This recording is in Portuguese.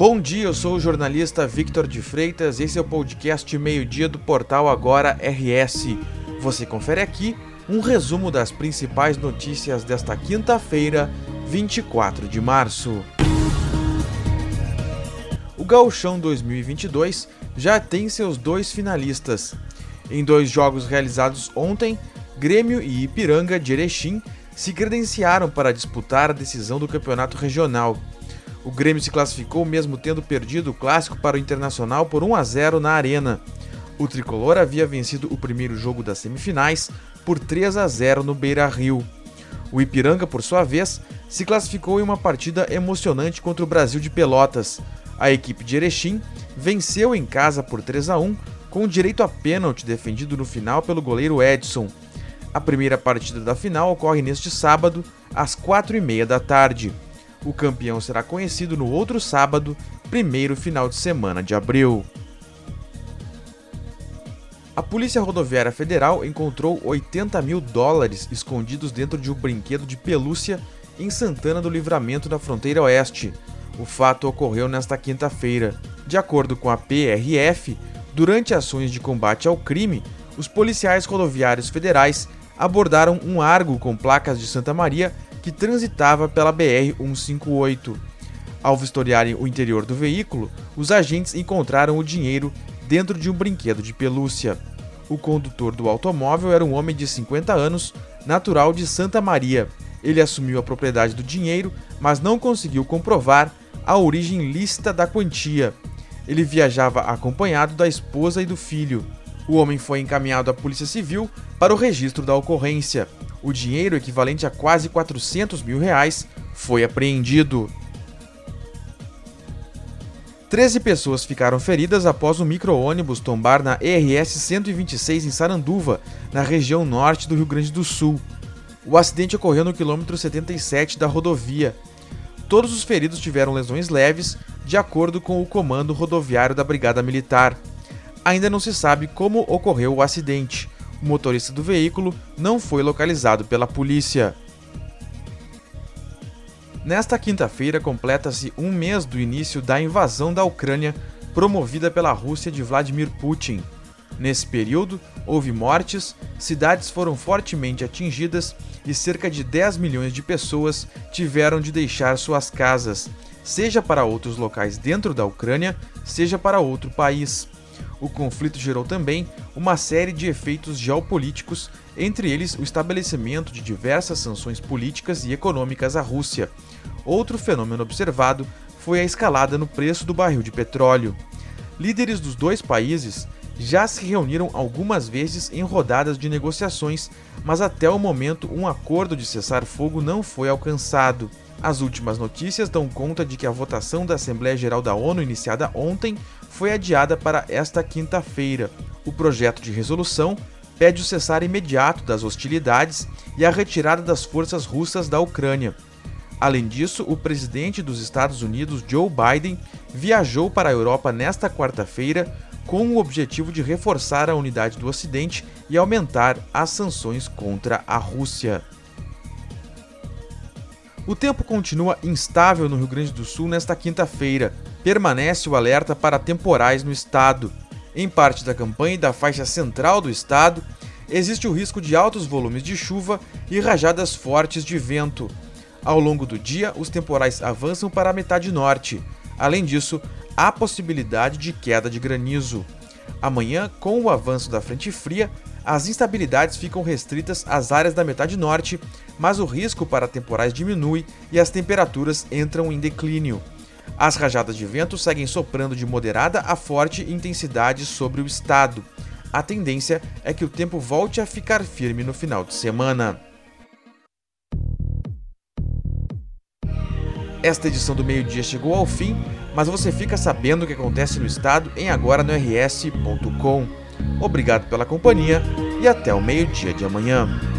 Bom dia, eu sou o jornalista Victor de Freitas. Esse é o podcast Meio-Dia do portal Agora RS. Você confere aqui um resumo das principais notícias desta quinta-feira, 24 de março. O Gauchão 2022 já tem seus dois finalistas. Em dois jogos realizados ontem, Grêmio e Ipiranga de Erechim se credenciaram para disputar a decisão do campeonato regional. O Grêmio se classificou mesmo tendo perdido o clássico para o Internacional por 1 a 0 na Arena. O tricolor havia vencido o primeiro jogo das semifinais por 3 a 0 no Beira-Rio. O Ipiranga, por sua vez, se classificou em uma partida emocionante contra o Brasil de Pelotas. A equipe de Erechim venceu em casa por 3 a 1 com direito a pênalti defendido no final pelo goleiro Edson. A primeira partida da final ocorre neste sábado, às 4h30 da tarde. O campeão será conhecido no outro sábado, primeiro final de semana de abril. A Polícia Rodoviária Federal encontrou 80 mil dólares escondidos dentro de um brinquedo de pelúcia em Santana do Livramento, na fronteira oeste. O fato ocorreu nesta quinta-feira. De acordo com a PRF, durante ações de combate ao crime, os policiais rodoviários federais abordaram um Argo com placas de Santa Maria que transitava pela BR-158. Ao vistoriarem o interior do veículo, os agentes encontraram o dinheiro dentro de um brinquedo de pelúcia. O condutor do automóvel era um homem de 50 anos, natural de Santa Maria. Ele assumiu a propriedade do dinheiro, mas não conseguiu comprovar a origem lícita da quantia. Ele viajava acompanhado da esposa e do filho. O homem foi encaminhado à Polícia Civil para o registro da ocorrência. O dinheiro, equivalente a quase 400 mil reais, foi apreendido. Treze pessoas ficaram feridas após um micro-ônibus tombar na ERS 126 em Saranduva, na região norte do Rio Grande do Sul. O acidente ocorreu no quilômetro 77 da rodovia. Todos os feridos tiveram lesões leves, de acordo com o comando rodoviário da Brigada Militar. Ainda não se sabe como ocorreu o acidente. O motorista do veículo não foi localizado pela polícia. Nesta quinta-feira completa-se um mês do início da invasão da Ucrânia promovida pela Rússia de Vladimir Putin. Nesse período, houve mortes, cidades foram fortemente atingidas e cerca de 10 milhões de pessoas tiveram de deixar suas casas, seja para outros locais dentro da Ucrânia, seja para outro país. O conflito gerou também uma série de efeitos geopolíticos, entre eles o estabelecimento de diversas sanções políticas e econômicas à Rússia. Outro fenômeno observado foi a escalada no preço do barril de petróleo. Líderes dos dois países já se reuniram algumas vezes em rodadas de negociações, mas até o momento um acordo de cessar-fogo não foi alcançado. As últimas notícias dão conta de que a votação da Assembleia Geral da ONU, iniciada ontem, foi adiada para esta quinta-feira. O projeto de resolução pede o cessar imediato das hostilidades e a retirada das forças russas da Ucrânia. Além disso, o presidente dos Estados Unidos, Joe Biden, viajou para a Europa nesta quarta-feira com o objetivo de reforçar a unidade do Ocidente e aumentar as sanções contra a Rússia. O tempo continua instável no Rio Grande do Sul nesta quinta-feira. Permanece o alerta para temporais no estado. Em parte da campanha e da faixa central do estado, existe o risco de altos volumes de chuva e rajadas fortes de vento. Ao longo do dia, os temporais avançam para a metade norte. Além disso, há possibilidade de queda de granizo. Amanhã, com o avanço da frente fria, as instabilidades ficam restritas às áreas da metade norte, mas o risco para temporais diminui e as temperaturas entram em declínio. As rajadas de vento seguem soprando de moderada a forte intensidade sobre o estado. A tendência é que o tempo volte a ficar firme no final de semana. Esta edição do meio-dia chegou ao fim, mas você fica sabendo o que acontece no estado em agora no rs.com. Obrigado pela companhia e até o meio-dia de amanhã.